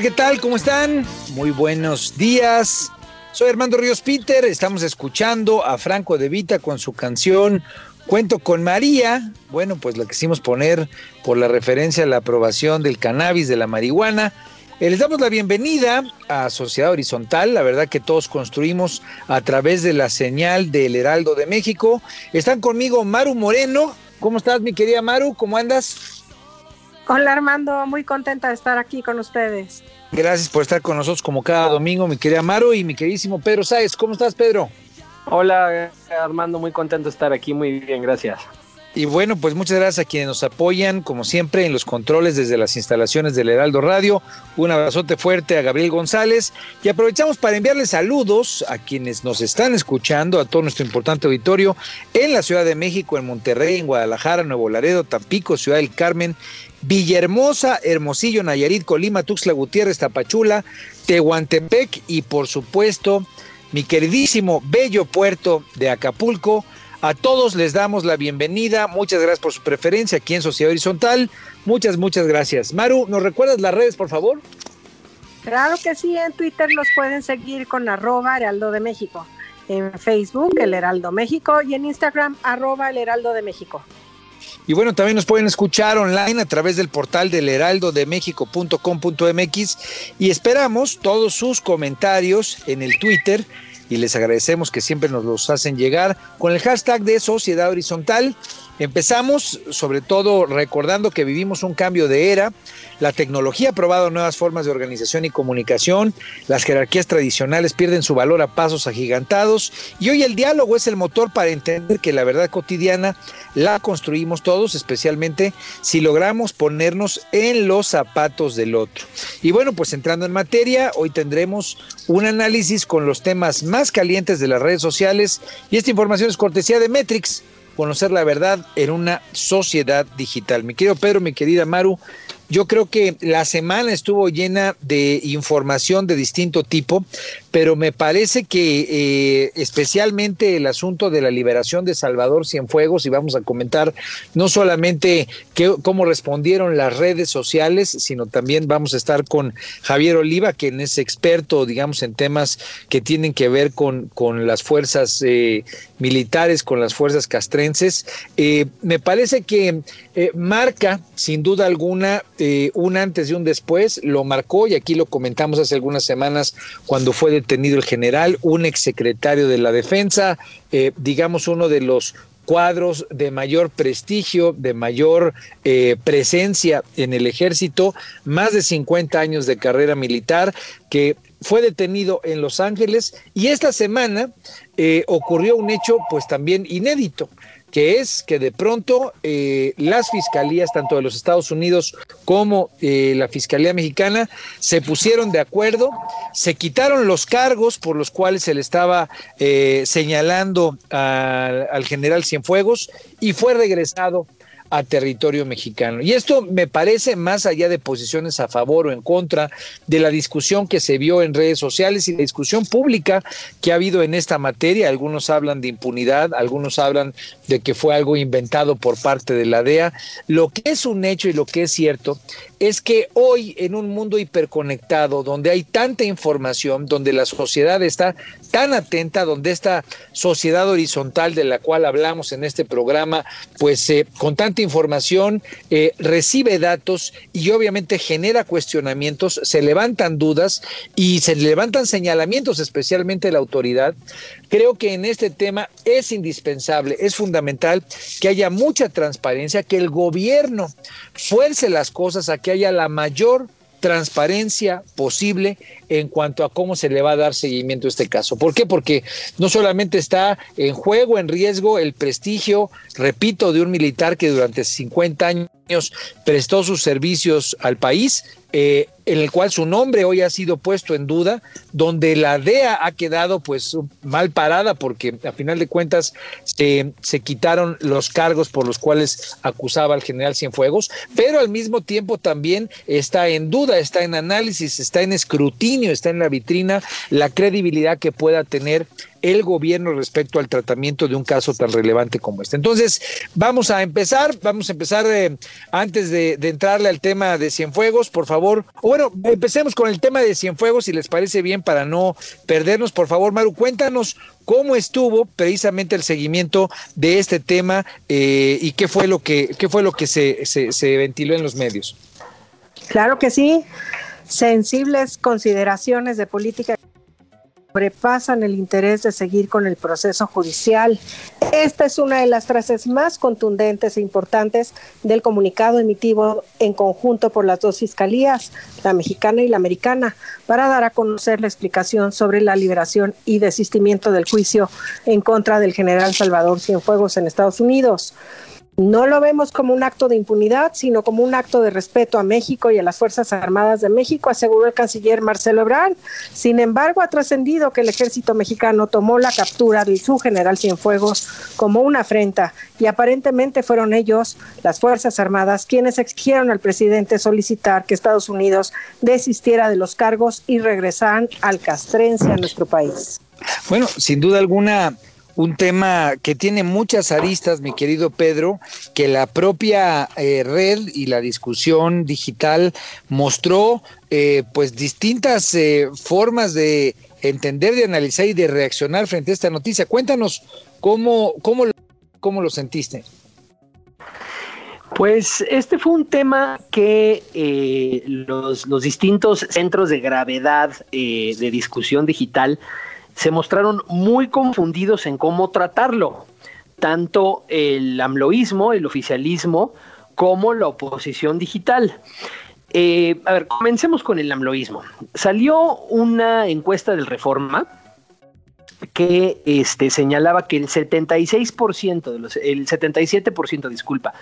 ¿Qué tal? ¿Cómo están? Muy buenos días. Soy Armando Ríos Peter. Estamos escuchando a Franco De Vita con su canción Cuento con María. Bueno, pues la quisimos poner por la referencia a la aprobación del cannabis, de la marihuana. Eh, Les damos la bienvenida a Sociedad Horizontal, la verdad que todos construimos a través de la señal del Heraldo de México. Están conmigo Maru Moreno. ¿Cómo estás, mi querida Maru? ¿Cómo andas? Hola Armando, muy contenta de estar aquí con ustedes. Gracias por estar con nosotros como cada domingo, mi querida Maru y mi queridísimo Pedro Sáez. ¿Cómo estás, Pedro? Hola Armando, muy contento de estar aquí, muy bien, gracias. Y bueno, pues muchas gracias a quienes nos apoyan, como siempre, en los controles desde las instalaciones del Heraldo Radio. Un abrazote fuerte a Gabriel González y aprovechamos para enviarles saludos a quienes nos están escuchando, a todo nuestro importante auditorio en la Ciudad de México, en Monterrey, en Guadalajara, Nuevo Laredo, Tampico, Ciudad del Carmen, Villahermosa, Hermosillo, Nayarit, Colima, Tuxtla Gutiérrez, Tapachula, Tehuantepec y por supuesto mi queridísimo bello puerto de Acapulco. A todos les damos la bienvenida. Muchas gracias por su preferencia aquí en Sociedad Horizontal. Muchas, muchas gracias. Maru, ¿nos recuerdas las redes, por favor? Claro que sí, en Twitter los pueden seguir con arroba Heraldo de México, en Facebook El Heraldo México y en Instagram arroba El Heraldo de México. Y bueno, también nos pueden escuchar online a través del portal del heraldodemexico.com.mx y esperamos todos sus comentarios en el Twitter y les agradecemos que siempre nos los hacen llegar con el hashtag de Sociedad Horizontal. Empezamos sobre todo recordando que vivimos un cambio de era, la tecnología ha probado nuevas formas de organización y comunicación, las jerarquías tradicionales pierden su valor a pasos agigantados. Y hoy el diálogo es el motor para entender que la verdad cotidiana la construimos todos, especialmente si logramos ponernos en los zapatos del otro. Y bueno, pues entrando en materia, hoy tendremos un análisis con los temas más calientes de las redes sociales. Y esta información es cortesía de Metrix, conocer la verdad en una sociedad digital. Mi querido Pedro, mi querida Maru, yo creo que la semana estuvo llena de información de distinto tipo, pero me parece que eh, especialmente el asunto de la liberación de Salvador Cienfuegos, y vamos a comentar no solamente qué, cómo respondieron las redes sociales, sino también vamos a estar con Javier Oliva, quien es experto, digamos, en temas que tienen que ver con, con las fuerzas eh, militares, con las fuerzas castrenses. Eh, me parece que marca, sin duda alguna, eh, un antes y un después, lo marcó, y aquí lo comentamos hace algunas semanas cuando fue detenido el general, un exsecretario de la defensa, eh, digamos uno de los cuadros de mayor prestigio, de mayor eh, presencia en el ejército, más de 50 años de carrera militar, que fue detenido en Los Ángeles y esta semana eh, ocurrió un hecho pues también inédito que es que de pronto eh, las fiscalías, tanto de los Estados Unidos como eh, la Fiscalía Mexicana, se pusieron de acuerdo, se quitaron los cargos por los cuales se le estaba eh, señalando al, al general Cienfuegos y fue regresado a territorio mexicano. Y esto me parece más allá de posiciones a favor o en contra de la discusión que se vio en redes sociales y la discusión pública que ha habido en esta materia. Algunos hablan de impunidad, algunos hablan de que fue algo inventado por parte de la DEA. Lo que es un hecho y lo que es cierto es que hoy en un mundo hiperconectado, donde hay tanta información, donde la sociedad está tan atenta, donde esta sociedad horizontal de la cual hablamos en este programa, pues eh, con tanta información eh, recibe datos y obviamente genera cuestionamientos, se levantan dudas y se levantan señalamientos, especialmente la autoridad. Creo que en este tema es indispensable, es fundamental que haya mucha transparencia, que el gobierno fuerce las cosas a que haya la mayor transparencia posible en cuanto a cómo se le va a dar seguimiento a este caso. ¿Por qué? Porque no solamente está en juego, en riesgo el prestigio, repito, de un militar que durante 50 años prestó sus servicios al país, eh, en el cual su nombre hoy ha sido puesto en duda, donde la DEA ha quedado pues mal parada porque a final de cuentas se, se quitaron los cargos por los cuales acusaba al general Cienfuegos, pero al mismo tiempo también está en duda, está en análisis, está en escrutinio, está en la vitrina la credibilidad que pueda tener el gobierno respecto al tratamiento de un caso tan relevante como este. Entonces, vamos a empezar, vamos a empezar eh, antes de, entrarle al tema de Cienfuegos, por favor. O bueno, empecemos con el tema de Cienfuegos, si les parece bien, para no perdernos, por favor, Maru, cuéntanos cómo estuvo precisamente el seguimiento de este tema eh, y qué fue lo que, qué fue lo que se, se, se ventiló en los medios. Claro que sí, sensibles consideraciones de política sobrepasan el interés de seguir con el proceso judicial. Esta es una de las frases más contundentes e importantes del comunicado emitido en conjunto por las dos fiscalías, la mexicana y la americana, para dar a conocer la explicación sobre la liberación y desistimiento del juicio en contra del general Salvador Cienfuegos en Estados Unidos. No lo vemos como un acto de impunidad, sino como un acto de respeto a México y a las Fuerzas Armadas de México, aseguró el canciller Marcelo Ebrard. Sin embargo, ha trascendido que el ejército mexicano tomó la captura de su general Cienfuegos como una afrenta y aparentemente fueron ellos, las Fuerzas Armadas, quienes exigieron al presidente solicitar que Estados Unidos desistiera de los cargos y regresaran al castrense a nuestro país. Bueno, sin duda alguna, un tema que tiene muchas aristas, mi querido Pedro, que la propia eh, red y la discusión digital mostró eh, pues distintas eh, formas de entender, de analizar y de reaccionar frente a esta noticia. Cuéntanos cómo, cómo, cómo lo sentiste. Pues este fue un tema que eh, los, los, distintos centros de gravedad eh, de discusión digital se mostraron muy confundidos en cómo tratarlo, tanto el amloísmo, el oficialismo, como la oposición digital. Eh, a ver, comencemos con el amloísmo. Salió una encuesta del Reforma que este, señalaba que el 76% de los, el 77%, disculpa,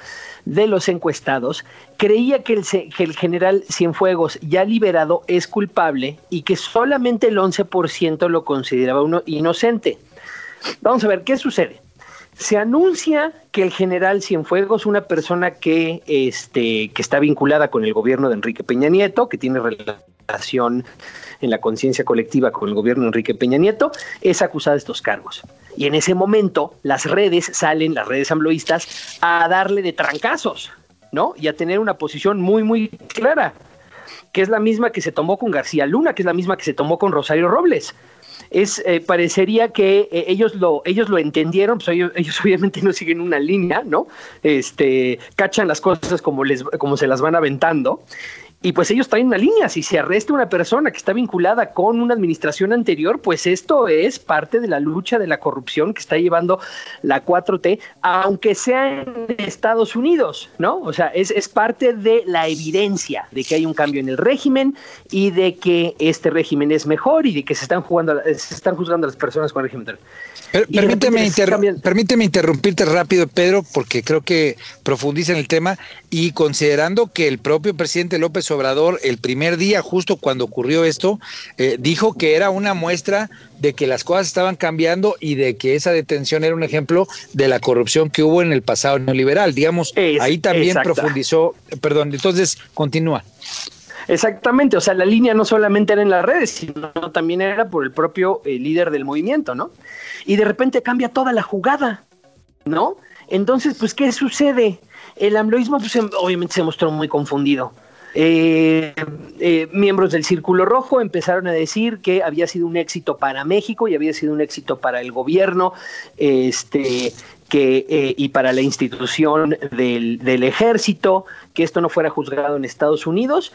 de los encuestados creía que el, que el general Cienfuegos ya liberado es culpable y que solamente el 11% lo consideraba uno inocente. Vamos a ver, ¿qué sucede? Se anuncia que el general Cienfuegos, una persona que, este, que está vinculada con el gobierno de Enrique Peña Nieto, que tiene relación en la conciencia colectiva con el gobierno de Enrique Peña Nieto, es acusada de estos cargos. Y en ese momento las redes salen, las redes ambloístas, a darle de trancazos, ¿no? Y a tener una posición muy, muy clara, que es la misma que se tomó con García Luna, que es la misma que se tomó con Rosario Robles es eh, parecería que eh, ellos lo ellos lo entendieron pues ellos, obviamente no siguen una línea no este cachan las cosas como les como se las van aventando y pues ellos traen una línea. Si se arresta una persona que está vinculada con una administración anterior, pues esto es parte de la lucha de la corrupción que está llevando la 4T, aunque sea en Estados Unidos, ¿no? O sea, es, es parte de la evidencia de que hay un cambio en el régimen y de que este régimen es mejor y de que se están jugando, se están juzgando a las personas con el régimen. Permíteme, permíteme, interrumpirte rápido, Pedro, porque creo que profundiza en el tema y considerando que el propio presidente López Obrador, el primer día, justo cuando ocurrió esto, eh, dijo que era una muestra de que las cosas estaban cambiando y de que esa detención era un ejemplo de la corrupción que hubo en el pasado neoliberal. Digamos, ahí también profundizó, perdón, entonces continúa. Exactamente, o sea, la línea no solamente era en las redes, sino también era por el propio eh, líder del movimiento, ¿no? Y de repente cambia toda la jugada, ¿no? Entonces, pues, ¿qué sucede? El amloísmo, pues, obviamente se mostró muy confundido. Eh, eh, miembros del Círculo Rojo empezaron a decir que había sido un éxito para México y había sido un éxito para el gobierno, este, que, y para la institución del ejército, que esto no fuera juzgado en Estados Unidos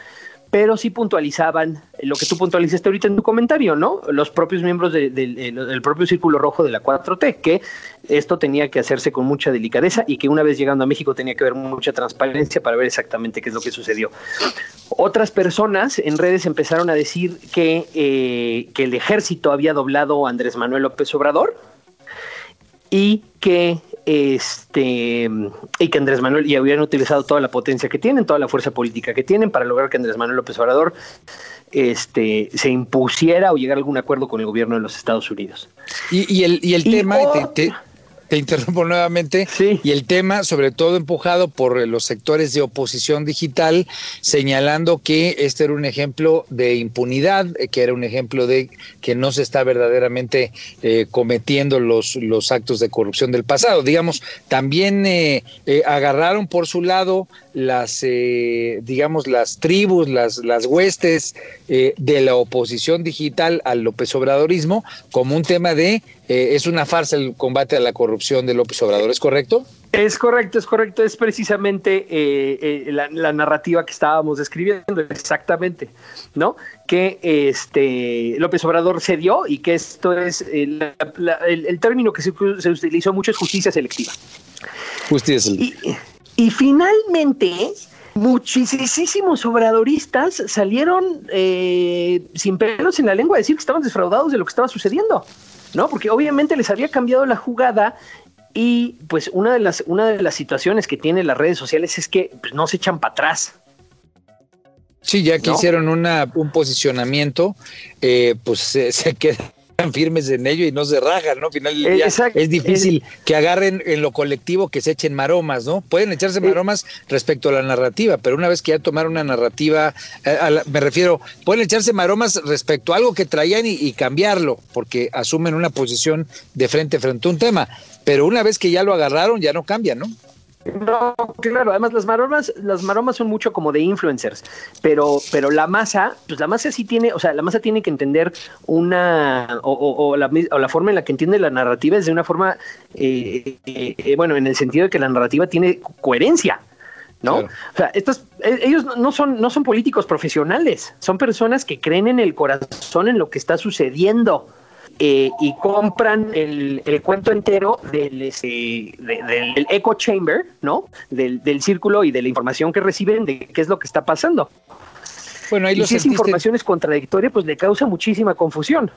pero sí puntualizaban lo que tú puntualizaste ahorita en tu comentario, ¿no? Los propios miembros del propio Círculo Rojo de la 4T, que esto tenía que hacerse con mucha delicadeza y que una vez llegando a México tenía que haber mucha transparencia para ver exactamente qué es lo que sucedió. Otras personas en redes empezaron a decir que, eh, que el ejército había doblado a Andrés Manuel López Obrador y que este y que Andrés Manuel y habían utilizado toda la potencia que tienen, toda la fuerza política que tienen para lograr que Andrés Manuel López Obrador este se impusiera o llegara a algún acuerdo con el gobierno de los Estados Unidos. Y, el, y el tema, te interrumpo nuevamente. Sí. Y el tema, sobre todo empujado por los sectores de oposición digital, señalando que este era un ejemplo de impunidad, eh, que era un ejemplo de que no se está verdaderamente eh, cometiendo los, los actos de corrupción del pasado. Digamos, también eh, agarraron por su lado las, digamos, las tribus, las, las huestes de la oposición digital al López Obradorismo como un tema de eh, es una farsa el combate a la corrupción de López Obrador, ¿es correcto? Es correcto, es correcto, es precisamente eh, eh, la, narrativa que estábamos describiendo, exactamente, ¿no? Que este López Obrador se dio y que esto es el, término que se, utilizó mucho es justicia selectiva. Justicia selectiva. Y, finalmente, muchísimos obradoristas salieron sin pelos en la lengua a decir que estaban defraudados de lo que estaba sucediendo. ¿No? Porque obviamente les había cambiado la jugada y pues una de las, una de las situaciones que tienen las redes sociales es que pues, no se echan para atrás. Sí, ya que hicieron una, un posicionamiento, eh, pues se, se queda firmes en ello y no se rajan, ¿no? Al final del día es difícil que agarren en lo colectivo que se echen maromas, ¿no? Pueden echarse maromas respecto a la narrativa, pero una vez que ya tomaron una narrativa, eh, me refiero, pueden echarse maromas respecto a algo que traían y, cambiarlo, porque asumen una posición de frente frente a un tema, pero una vez que ya lo agarraron, ya no cambian, ¿no? No, claro, además las maromas, las maromas son mucho como de influencers, pero, pero la masa, pues la masa sí tiene, o sea, la masa tiene que entender una, o, la, la, forma en la que entiende la narrativa es de una forma, eh, eh, bueno, en el sentido de que la narrativa tiene coherencia. ¿no? O sea, estos, e, ellos no son, no son políticos profesionales, son personas que creen en el corazón en lo que está sucediendo. Eh, y compran el, cuento entero del, este, del echo chamber, ¿no? Del, círculo y de la información que reciben de qué es lo que está pasando. Bueno, ahí y si esa información es contradictoria, pues le causa muchísima confusión.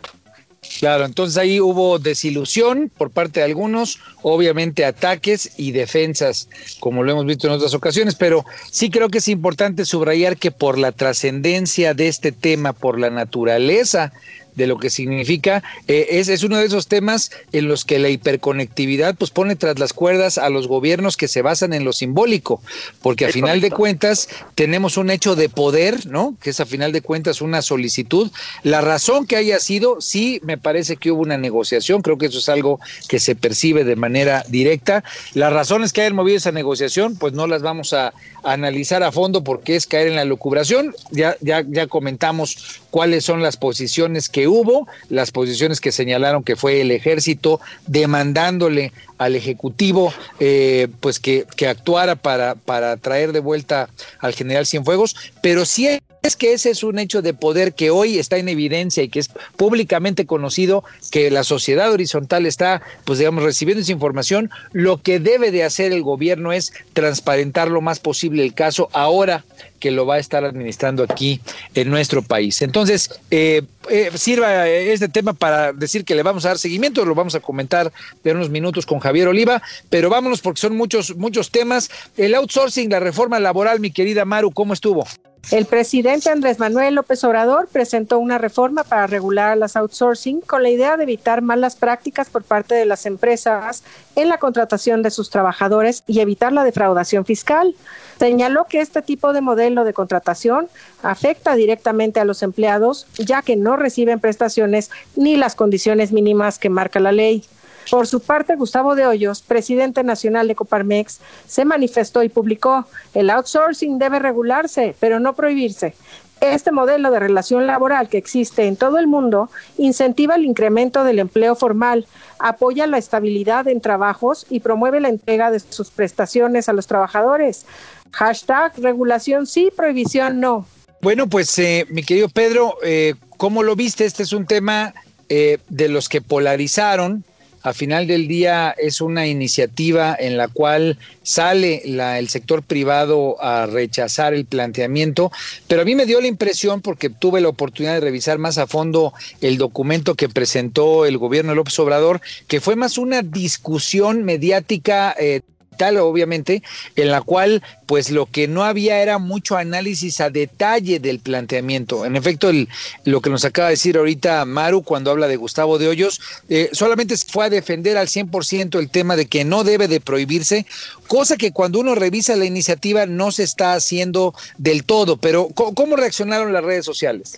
Claro, entonces ahí hubo desilusión por parte de algunos, obviamente ataques y defensas, como lo hemos visto en otras ocasiones, pero sí creo que es importante subrayar que por la trascendencia de este tema, por la naturaleza de lo que significa. Eh, es, es, uno de esos temas en los que la hiperconectividad pues pone tras las cuerdas a los gobiernos que se basan en lo simbólico, porque a final de cuentas tenemos un hecho de poder, ¿no? Que es a final de cuentas una solicitud. La razón que haya sido, sí, me parece que hubo una negociación, creo que eso es algo que se percibe de manera directa. Las razones que hayan movido esa negociación, pues no las vamos a, analizar a fondo porque es caer en la lucubración. Ya, ya, ya comentamos cuáles son las posiciones que hubo, las posiciones que señalaron que fue el ejército demandándole al Ejecutivo eh, pues que, que actuara para, para traer de vuelta al general Cienfuegos, pero sí es que ese es un hecho de poder que hoy está en evidencia y que es públicamente conocido que la sociedad horizontal está, pues digamos, recibiendo esa información. Lo que debe de hacer el gobierno es transparentar lo más posible el caso ahora que lo va a estar administrando aquí en nuestro país. Entonces, eh, eh, sirva este tema para decir que le vamos a dar seguimiento, lo vamos a comentar en unos minutos con Javier Oliva, pero vámonos porque son muchos, muchos temas. El outsourcing, la reforma laboral, mi querida Maru, ¿cómo estuvo? El presidente Andrés Manuel López Obrador presentó una reforma para regular las outsourcing con la idea de evitar malas prácticas por parte de las empresas en la contratación de sus trabajadores y evitar la defraudación fiscal. Señaló que este tipo de modelo de contratación afecta directamente a los empleados ya que no reciben prestaciones ni las condiciones mínimas que marca la ley. Por su parte, Gustavo de Hoyos, presidente nacional de Coparmex, se manifestó y publicó, el outsourcing debe regularse, pero no prohibirse. Este modelo de relación laboral que existe en todo el mundo incentiva el incremento del empleo formal, apoya la estabilidad en trabajos y promueve la entrega de sus prestaciones a los trabajadores. Hashtag regulación sí, prohibición no. Bueno, pues eh, mi querido Pedro, eh, ¿cómo lo viste? Este es un tema eh, de los que polarizaron a final del día es una iniciativa en la cual sale el sector privado a rechazar el planteamiento, pero a mí me dio la impresión, porque tuve la oportunidad de revisar más a fondo el documento que presentó el gobierno de López Obrador, que fue más una discusión mediática. Eh, obviamente, en la cual pues lo que no había era mucho análisis a detalle del planteamiento. En efecto, el, lo que nos acaba de decir ahorita Maru cuando habla de Gustavo de Hoyos, eh, solamente fue a defender al 100% el tema de que no debe de prohibirse, cosa que cuando uno revisa la iniciativa no se está haciendo del todo, pero ¿cómo reaccionaron las redes sociales?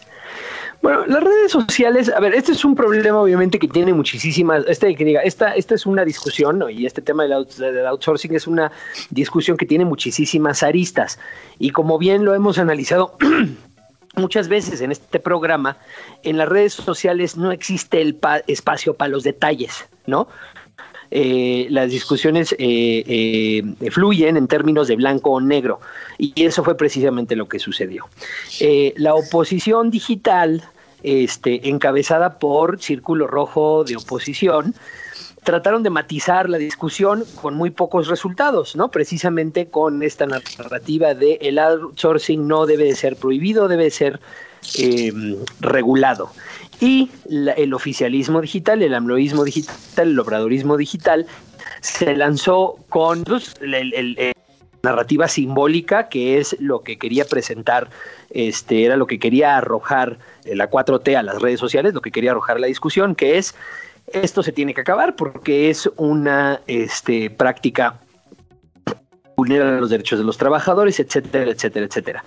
Bueno, las redes sociales, a ver, este es un problema obviamente que tiene muchísimas, este que diga, esta, esta es una discusión, ¿no? y este tema del, del, outsourcing es una discusión que tiene muchísimas aristas. Y como bien lo hemos analizado muchas veces en este programa, en las redes sociales no existe el espacio para los detalles, ¿no? Eh, las discusiones eh, eh, fluyen en términos de blanco o negro. Y eso fue precisamente lo que sucedió. la oposición digital, este, encabezada por Círculo Rojo de Oposición, trataron de matizar la discusión con muy pocos resultados, ¿no? Precisamente con esta narrativa de el outsourcing no debe de ser prohibido, debe ser regulado. Y el oficialismo digital, el amloísmo digital, el obradorismo digital, se lanzó con pues, el, narrativa simbólica, que es lo que quería presentar, este, era lo que quería arrojar eh, la 4T a las redes sociales, lo que quería arrojar la discusión, que es esto se tiene que acabar porque es una este, práctica vulnera los derechos de los trabajadores, etcétera, etcétera, etcétera.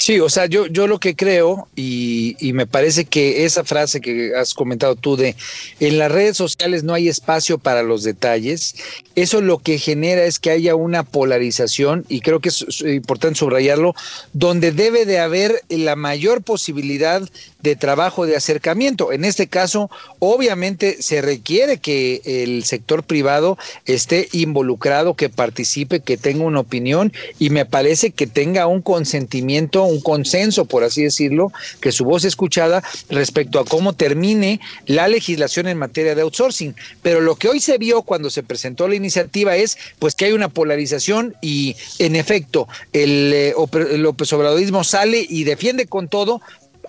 Sí, o sea, yo, yo lo que creo, y, y, me parece que esa frase que has comentado tú de en las redes sociales no hay espacio para los detalles, eso lo que genera es que haya una polarización, y creo que es importante subrayarlo, donde debe de haber la mayor posibilidad de trabajo de acercamiento. En este caso, obviamente se requiere que el sector privado esté involucrado, que participe, que tenga una opinión, y me parece que tenga un consentimiento un consenso, por así decirlo, que su voz escuchada respecto a cómo termine la legislación en materia de outsourcing. Pero lo que hoy se vio cuando se presentó la iniciativa es pues que hay una polarización y en efecto el, eh, López Obradorismo sale y defiende con todo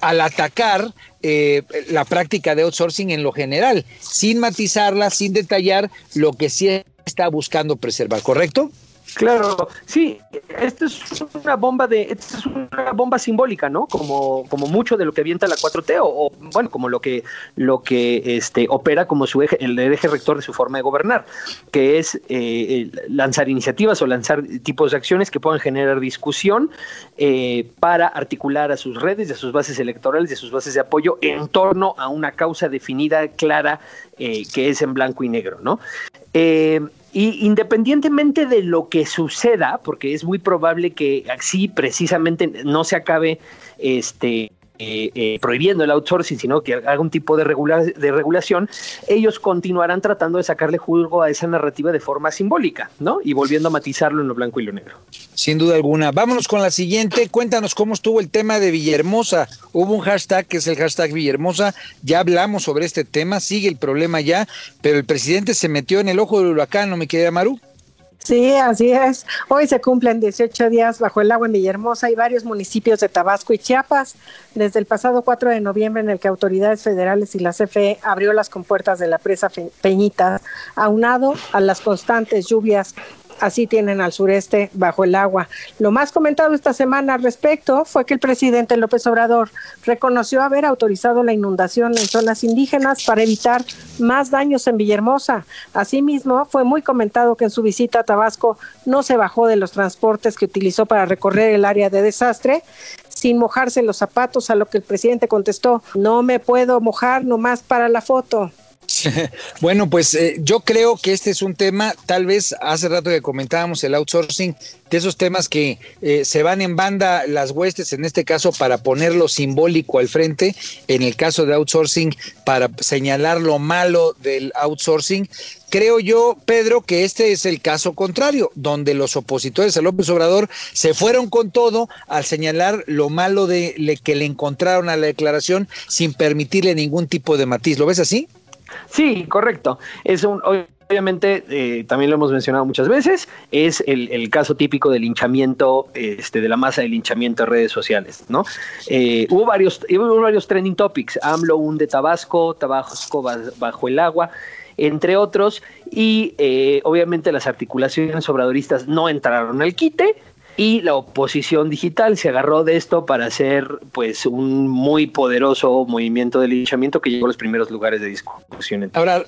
al atacar eh, la práctica de outsourcing en lo general, sin matizarla, sin detallar lo que sí está buscando preservar, ¿correcto? Claro, sí, esto es una bomba de, esto es una bomba simbólica, ¿no? Como, como mucho de lo que avienta la 4T, o, bueno, como lo que, lo que este, opera como su eje, el eje rector de su forma de gobernar, que es eh, lanzar iniciativas o lanzar tipos de acciones que puedan generar discusión eh, para articular a sus redes, a sus bases electorales, a sus bases de apoyo en torno a una causa definida, clara, eh, que es en blanco y negro, ¿no? Eh, y independientemente de lo que suceda, porque es muy probable que así precisamente no se acabe este eh, eh, prohibiendo el outsourcing, sino que haga un tipo de, regulación, ellos continuarán tratando de sacarle jugo a esa narrativa de forma simbólica, ¿no? Y volviendo a matizarlo en lo blanco y lo negro. Sin duda alguna. Vámonos con la siguiente. Cuéntanos cómo estuvo el tema de Villahermosa. Hubo un hashtag que es el hashtag Villahermosa. Ya hablamos sobre este tema, sigue el problema ya, pero el presidente se metió en el ojo del huracán, ¿no me queda Maru? Sí, así es. Hoy se cumplen 18 días bajo el agua en Villahermosa y varios municipios de Tabasco y Chiapas. Desde el pasado 4 de noviembre, en el que autoridades federales y la CFE abrió las compuertas de la presa Peñita, aunado a las constantes lluvias así tienen al sureste bajo el agua. Lo más comentado esta semana al respecto fue que el presidente López Obrador reconoció haber autorizado la inundación en zonas indígenas para evitar más daños en Villahermosa. Asimismo, fue muy comentado que en su visita a Tabasco no se bajó de los transportes que utilizó para recorrer el área de desastre sin mojarse los zapatos, a lo que el presidente contestó, no me puedo mojar nomás para la foto. Bueno, pues eh, yo creo que este es un tema, tal vez hace rato que comentábamos el outsourcing, de esos temas que eh, se van en banda las huestes, en este caso para ponerlo simbólico al frente, en el caso de outsourcing, para señalar lo malo del outsourcing. Creo yo, Pedro, que este es el caso contrario, donde los opositores a López Obrador se fueron con todo al señalar lo malo de que le encontraron a la declaración sin permitirle ningún tipo de matiz. ¿Lo ves así? Sí, correcto. Es un, obviamente, eh, también lo hemos mencionado muchas veces, es el, caso típico del linchamiento, este, de la masa de linchamiento en redes sociales, ¿no? Eh, hubo varios, hubo varios trending topics, AMLO un de Tabasco, Tabasco bajo el agua, entre otros, y eh, obviamente las articulaciones obradoristas no entraron al quite, y la oposición digital se agarró de esto para hacer pues un muy poderoso movimiento de linchamiento que llegó a los primeros lugares de discusión. Ahora,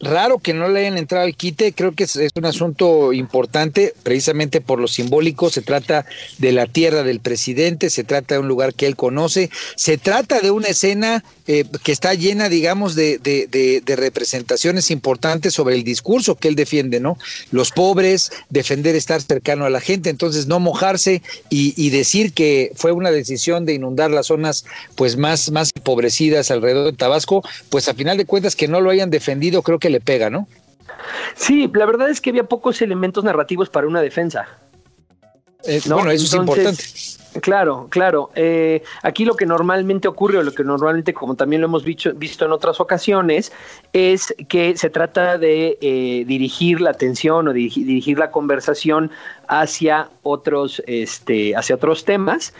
raro que no le hayan entrado al quite, creo que es, un asunto importante, precisamente por lo simbólico, se trata de la tierra del presidente, se trata de un lugar que él conoce, se trata de una escena eh, que está llena, digamos, de, de, de, representaciones importantes sobre el discurso que él defiende, ¿no? Los pobres, defender estar cercano a la gente, entonces no mojarse y, decir que fue una decisión de inundar las zonas pues más, más empobrecidas alrededor de Tabasco, pues a final de cuentas que no lo hayan defendido creo que le pega, ¿no? Sí, la verdad es que había pocos elementos narrativos para una defensa. Eh, bueno, eso es importante. Claro, claro. Eh, aquí lo que normalmente ocurre, o lo que normalmente, como también lo hemos visto, en otras ocasiones, es que se trata de eh, dirigir la atención o dirigir, dirigir, la conversación hacia otros, este, hacia otros temas,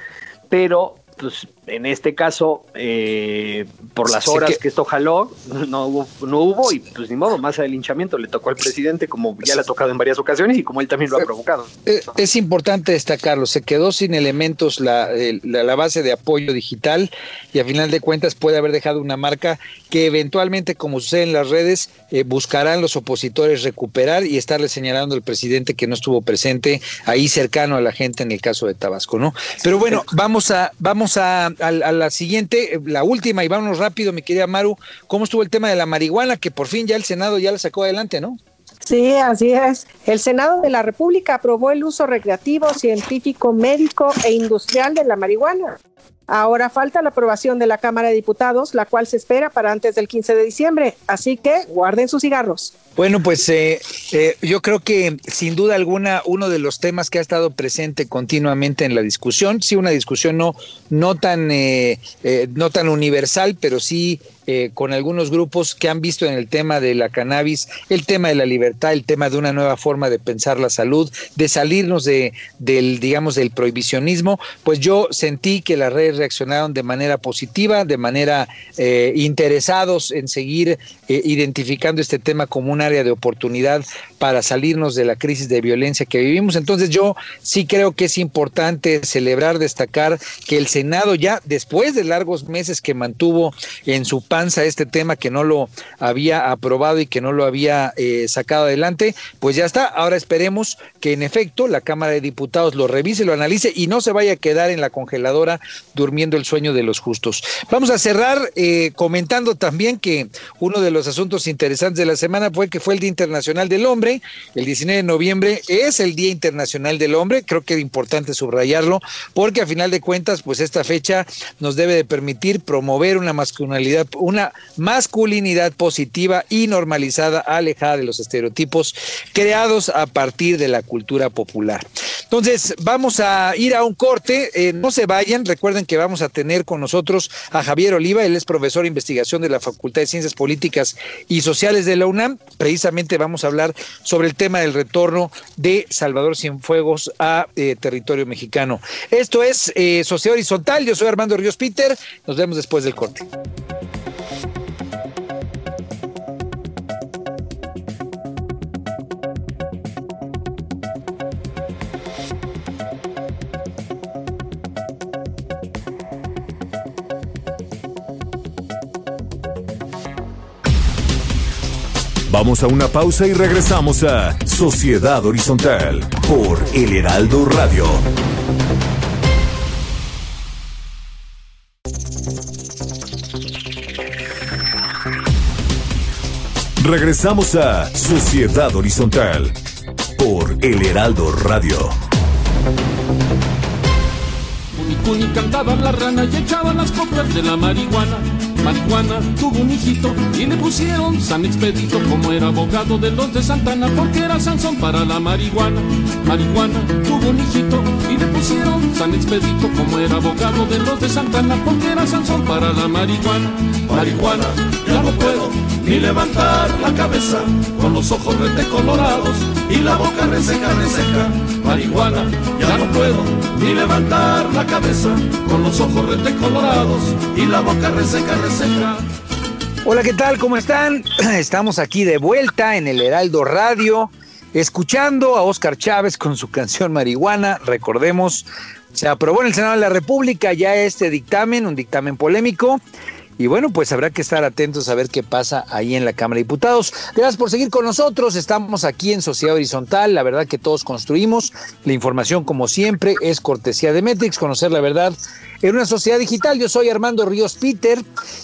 pero pues en este caso, eh, por las horas que... esto jaló, no hubo, no hubo, y pues ni modo, más del linchamiento le tocó al presidente, como ya le ha tocado en varias ocasiones y como él también lo ha provocado. Eh, es importante destacarlo, se quedó sin elementos la, la, base de apoyo digital y a final de cuentas puede haber dejado una marca que eventualmente, como sucede en las redes, eh, buscarán los opositores recuperar y estarle señalando al presidente que no estuvo presente ahí cercano a la gente en el caso de Tabasco, ¿no? Pero bueno, vamos a, vamos a a, la siguiente, eh, la última, y vámonos rápido, mi querida Maru, ¿cómo estuvo el tema de la marihuana? Que por fin ya el Senado ya la sacó adelante, ¿no? Sí, así es. El Senado de la República aprobó el uso recreativo, científico, médico e industrial de la marihuana. Ahora falta la aprobación de la Cámara de Diputados, la cual se espera para antes del 15 de diciembre. Así que guarden sus cigarros. Bueno, pues eh, eh, yo creo que sin duda alguna uno de los temas que ha estado presente continuamente en la discusión, sí una discusión no no tan eh, no tan universal, pero sí con algunos grupos que han visto en el tema de la cannabis, el tema de la libertad, el tema de una nueva forma de pensar la salud, de salirnos de del digamos del prohibicionismo, pues yo sentí que las redes reaccionaron de manera positiva, de manera interesados en seguir identificando este tema como un área de oportunidad para salirnos de la crisis de violencia que vivimos. Entonces yo sí creo que es importante celebrar, destacar que el Senado ya después de largos meses que mantuvo en su panza este tema que no lo había aprobado y que no lo había eh, sacado adelante, pues ya está. Ahora esperemos que en efecto la Cámara de Diputados lo revise, lo analice y no se vaya a quedar en la congeladora durmiendo el sueño de los justos. Vamos a cerrar eh, comentando también que uno de los asuntos interesantes de la semana fue que fue el Día Internacional del Hombre. El 19 de noviembre es el Día Internacional del Hombre. Creo que es importante subrayarlo porque a final de cuentas, pues esta fecha nos debe de permitir promover una masculinidad, una masculinidad positiva y normalizada, alejada de los estereotipos creados a partir de la cultura popular. Entonces, vamos a ir a un corte. Eh, no se vayan. Recuerden que vamos a tener con nosotros a Javier Oliva. Él es profesor de investigación de la Facultad de Ciencias Políticas y Sociales de la UNAM. Precisamente vamos a hablar sobre el tema del retorno de Salvador Cienfuegos a eh, territorio mexicano. Esto es eh, Sociedad Horizontal. Yo soy Armando Ríos Peter. Nos vemos después del corte. Vamos a una pausa y regresamos a Sociedad Horizontal por El Heraldo Radio. Regresamos a Sociedad Horizontal por El Heraldo Radio. Y las copas de la marihuana. Marihuana tuvo un hijito y le pusieron San Expedito como era abogado de los de Santana porque era Sansón para la marihuana. Marihuana tuvo un hijito y le pusieron San Expedito como era abogado de los de Santana porque era Sansón para la marihuana. Marihuana, ya no puedo ni levantar la cabeza con los ojos rete colorados y la boca reseca, reseca. Marihuana, ya no puedo ni levantar la cabeza con los ojos rete colorados y la boca reseca, reseca. Hola, ¿qué tal? ¿Cómo están? Estamos aquí de vuelta en el Heraldo Radio, escuchando a Oscar Chávez con su canción Marihuana. Recordemos, se aprobó en el Senado de la República ya este dictamen, un dictamen polémico. Y bueno, pues habrá que estar atentos a ver qué pasa ahí en la Cámara de Diputados. Gracias por seguir con nosotros. Estamos aquí en Sociedad Horizontal. La verdad que todos construimos. La información, como siempre, es cortesía de Metrix. Conocer la verdad en una sociedad digital. Yo soy Armando Ríos Peter.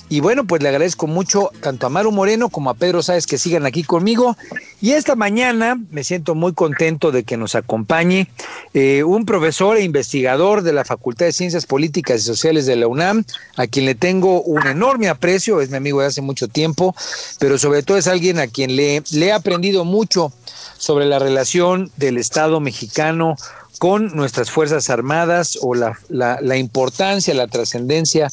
Y bueno, pues le agradezco mucho tanto a Maru Moreno como a Pedro Sáez que sigan aquí conmigo. Y esta mañana me siento muy contento de que nos acompañe eh, un profesor e investigador de la Facultad de Ciencias Políticas y Sociales de la UNAM, a quien le tengo un enorme aprecio, es mi amigo de hace mucho tiempo, pero sobre todo es alguien a quien le, le he aprendido mucho sobre la relación del Estado mexicano con nuestras Fuerzas Armadas o la, la, la importancia, la trascendencia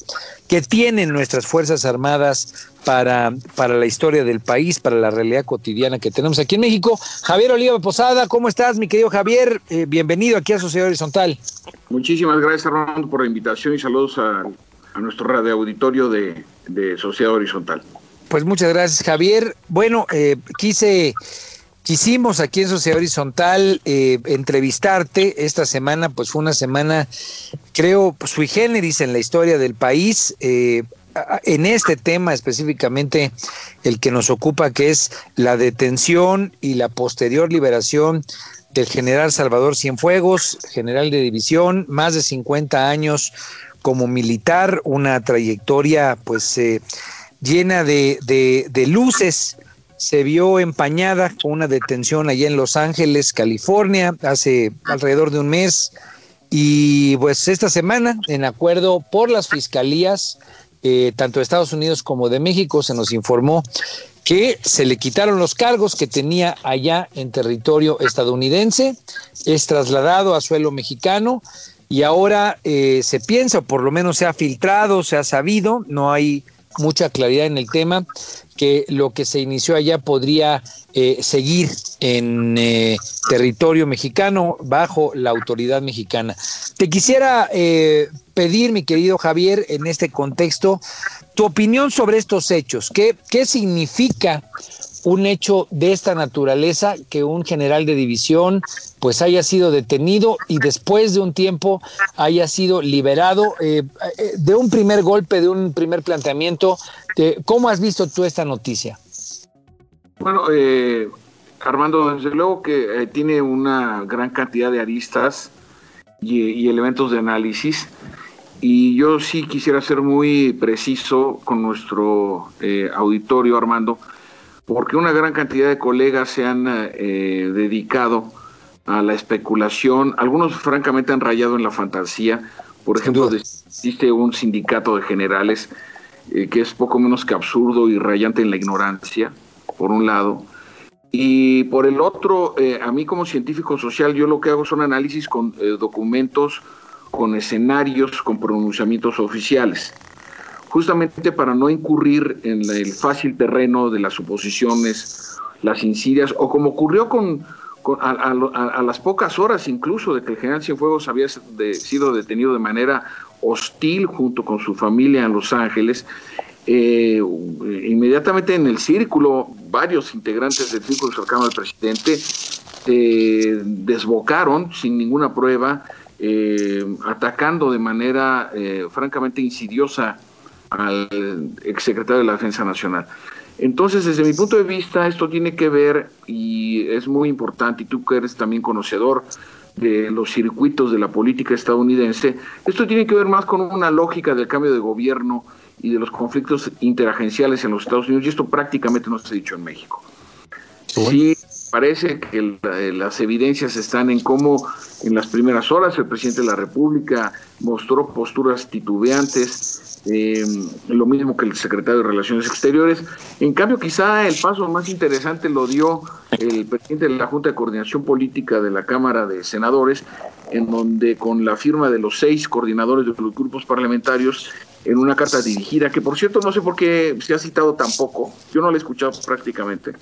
que tienen nuestras Fuerzas Armadas para, para la historia del país, para la realidad cotidiana que tenemos aquí en México. Javier Oliva Posada, ¿cómo estás, mi querido Javier? Eh, bienvenido aquí a Sociedad Horizontal. Muchísimas gracias, Armando, por la invitación y saludos a, a nuestro radio auditorio de, de Sociedad Horizontal. Pues muchas gracias, Javier. Bueno, eh, quise Quisimos aquí en Sociedad Horizontal eh, entrevistarte. Esta semana, pues fue una semana, creo, sui generis en la historia del país. Eh, en este tema específicamente, el que nos ocupa, que es la detención y la posterior liberación del general Salvador Cienfuegos, general de división, más de 50 años como militar, una trayectoria pues eh, llena de, luces se vio empañada con una detención allá en Los Ángeles, California, hace alrededor de un mes. Y pues esta semana, en acuerdo por las fiscalías, eh, tanto de Estados Unidos como de México, se nos informó que se le quitaron los cargos que tenía allá en territorio estadounidense, es trasladado a suelo mexicano y ahora eh, se piensa, o por lo menos se ha filtrado, se ha sabido, no hay mucha claridad en el tema, que lo que se inició allá podría eh, seguir en eh, territorio mexicano bajo la autoridad mexicana. Te quisiera eh, pedir, mi querido Javier, en este contexto, tu opinión sobre estos hechos. ¿Qué, qué significa un hecho de esta naturaleza que un general de división pues haya sido detenido y después de un tiempo haya sido liberado eh, de un primer golpe, de un primer planteamiento. Eh, ¿Cómo has visto tú esta noticia? Bueno, eh, Armando, desde luego que eh, tiene una gran cantidad de aristas y, y elementos de análisis. y yo sí quisiera ser muy preciso con nuestro eh, auditorio, Armando, porque una gran cantidad de colegas se han eh, dedicado a la especulación, algunos francamente han rayado en la fantasía, por ejemplo, existe un sindicato de generales eh, que es poco menos que absurdo y rayante en la ignorancia, por un lado, y por el otro, eh, a mí como científico social, yo lo que hago son análisis con documentos, con escenarios, con pronunciamientos oficiales. Justamente para no incurrir en el fácil terreno de las suposiciones, las insidias, o como ocurrió con, a, las pocas horas incluso de que el general Cienfuegos había sido detenido de manera hostil junto con su familia en Los Ángeles, eh, inmediatamente en el círculo, varios integrantes del círculo cercano al presidente eh, desbocaron sin ninguna prueba, eh, atacando de manera francamente insidiosa al exsecretario de la Defensa Nacional. Entonces, desde mi punto de vista, esto tiene que ver, y es muy importante, y tú que eres también conocedor de los circuitos de la política estadounidense, esto tiene que ver más con una lógica del cambio de gobierno y de los conflictos interagenciales en los Estados Unidos, y esto prácticamente no se ha dicho en México. Sí, parece que las evidencias están en cómo en las primeras horas el presidente de la República mostró posturas titubeantes, eh, lo mismo que el secretario de Relaciones Exteriores. En cambio, quizá el paso más interesante lo dio el presidente de la Junta de Coordinación Política de la Cámara de Senadores, en donde con la firma de los seis coordinadores de los grupos parlamentarios, en una carta dirigida, que por cierto no sé por qué se ha citado tampoco, yo no la he escuchado prácticamente,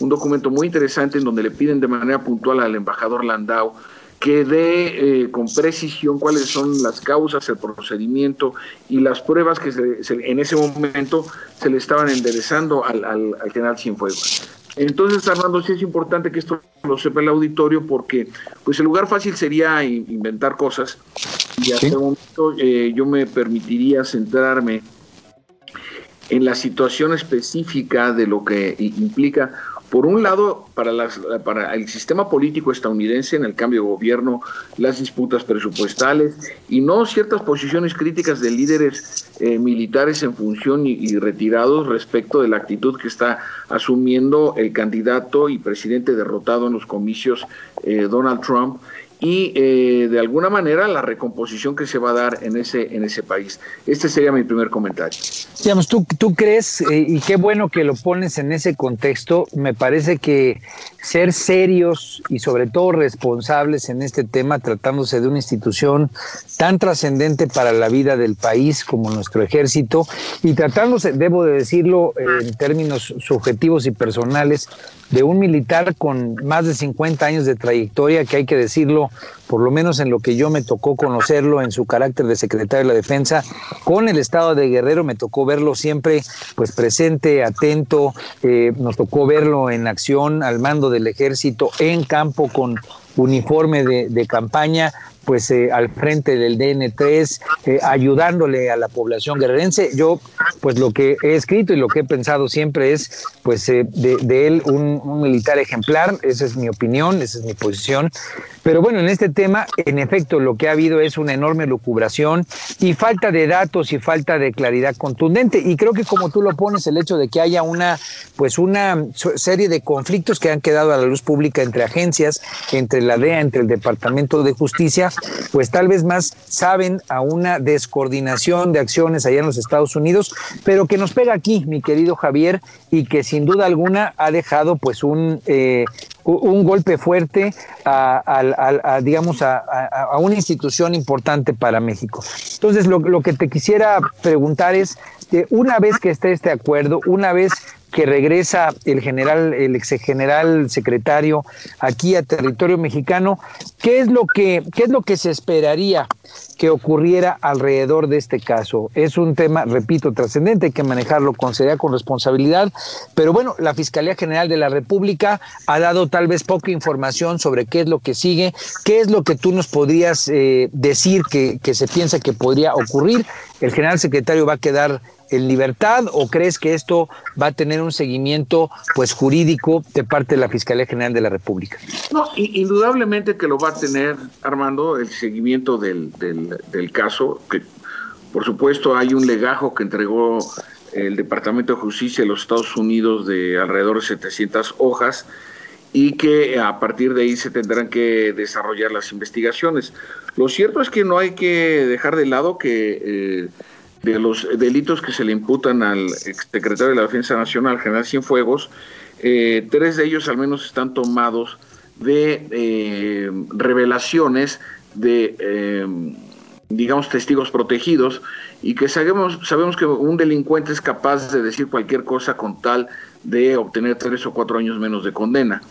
un documento muy interesante en donde le piden de manera puntual al embajador Landau que dé eh, con precisión cuáles son las causas, el procedimiento y las pruebas que en ese momento se le estaban enderezando al, al, al general Cienfuegos. Entonces, Armando, sí es importante que esto lo sepa el auditorio porque pues el lugar fácil sería inventar cosas. Y hasta un momento eh, yo me permitiría centrarme en la situación específica de lo que implica por un lado, para, las, para el sistema político estadounidense en el cambio de gobierno, las disputas presupuestales y no ciertas posiciones críticas de líderes eh, militares en función y, retirados respecto de la actitud que está asumiendo el candidato y presidente derrotado en los comicios eh, Donald Trump y eh, de alguna manera la recomposición que se va a dar en ese, en ese país. Este sería mi primer comentario. Digamos, ¿tú, tú crees, eh, y qué bueno que lo pones en ese contexto, me parece que ser serios y sobre todo responsables en este tema, tratándose de una institución tan trascendente para la vida del país como nuestro ejército, y tratándose, debo de decirlo en términos subjetivos y personales, de un militar con más de 50 años de trayectoria, que hay que decirlo, por lo menos en lo que yo me tocó conocerlo en su carácter de secretario de la Defensa, con el Estado de Guerrero me tocó verlo siempre pues presente, atento, eh, nos tocó verlo en acción al mando del ejército, en campo con uniforme de, de campaña, pues eh, al frente del DN3, eh, ayudándole a la población guerrerense. Yo, pues lo que he escrito y lo que he pensado siempre es, pues eh, de, él un, un, militar ejemplar, esa es mi opinión, esa es mi posición. Pero bueno, en este tema, en efecto, lo que ha habido es una enorme lucubración y falta de datos y falta de claridad contundente. Y creo que como tú lo pones, el hecho de que haya una, pues una serie de conflictos que han quedado a la luz pública entre agencias, entre la DEA, entre el Departamento de Justicia, pues tal vez más saben a una descoordinación de acciones allá en los Estados Unidos, pero que nos pega aquí, mi querido Javier, y que sin duda alguna ha dejado pues un, eh, un golpe fuerte a, digamos, a, una institución importante para México. Entonces, lo, lo que te quisiera preguntar es, que una vez que esté este acuerdo, una vez que regresa el general, el ex general secretario aquí a territorio mexicano, ¿qué es lo que, qué es lo que se esperaría que ocurriera alrededor de este caso? Es un tema, repito, trascendente, hay que manejarlo con seriedad, con responsabilidad, pero bueno, la Fiscalía General de la República ha dado tal vez poca información sobre qué es lo que sigue, qué es lo que tú nos podrías eh, decir que, que se piensa que podría ocurrir. El general secretario va a quedar en libertad o crees que esto va a tener un seguimiento pues jurídico de parte de la Fiscalía General de la República? No, indudablemente que lo va a tener, Armando, el seguimiento del, del, caso, que Por supuesto, hay un legajo que entregó el Departamento de Justicia de los Estados Unidos de alrededor de 700 hojas y que a partir de ahí se tendrán que desarrollar las investigaciones. Lo cierto es que no hay que dejar de lado que eh, de los delitos que se le imputan al secretario de la Defensa Nacional, general Cienfuegos, eh, tres de ellos al menos están tomados de eh, revelaciones de, eh, digamos, testigos protegidos y que sabemos, sabemos que un delincuente es capaz de decir cualquier cosa con tal de obtener tres o cuatro años menos de condena.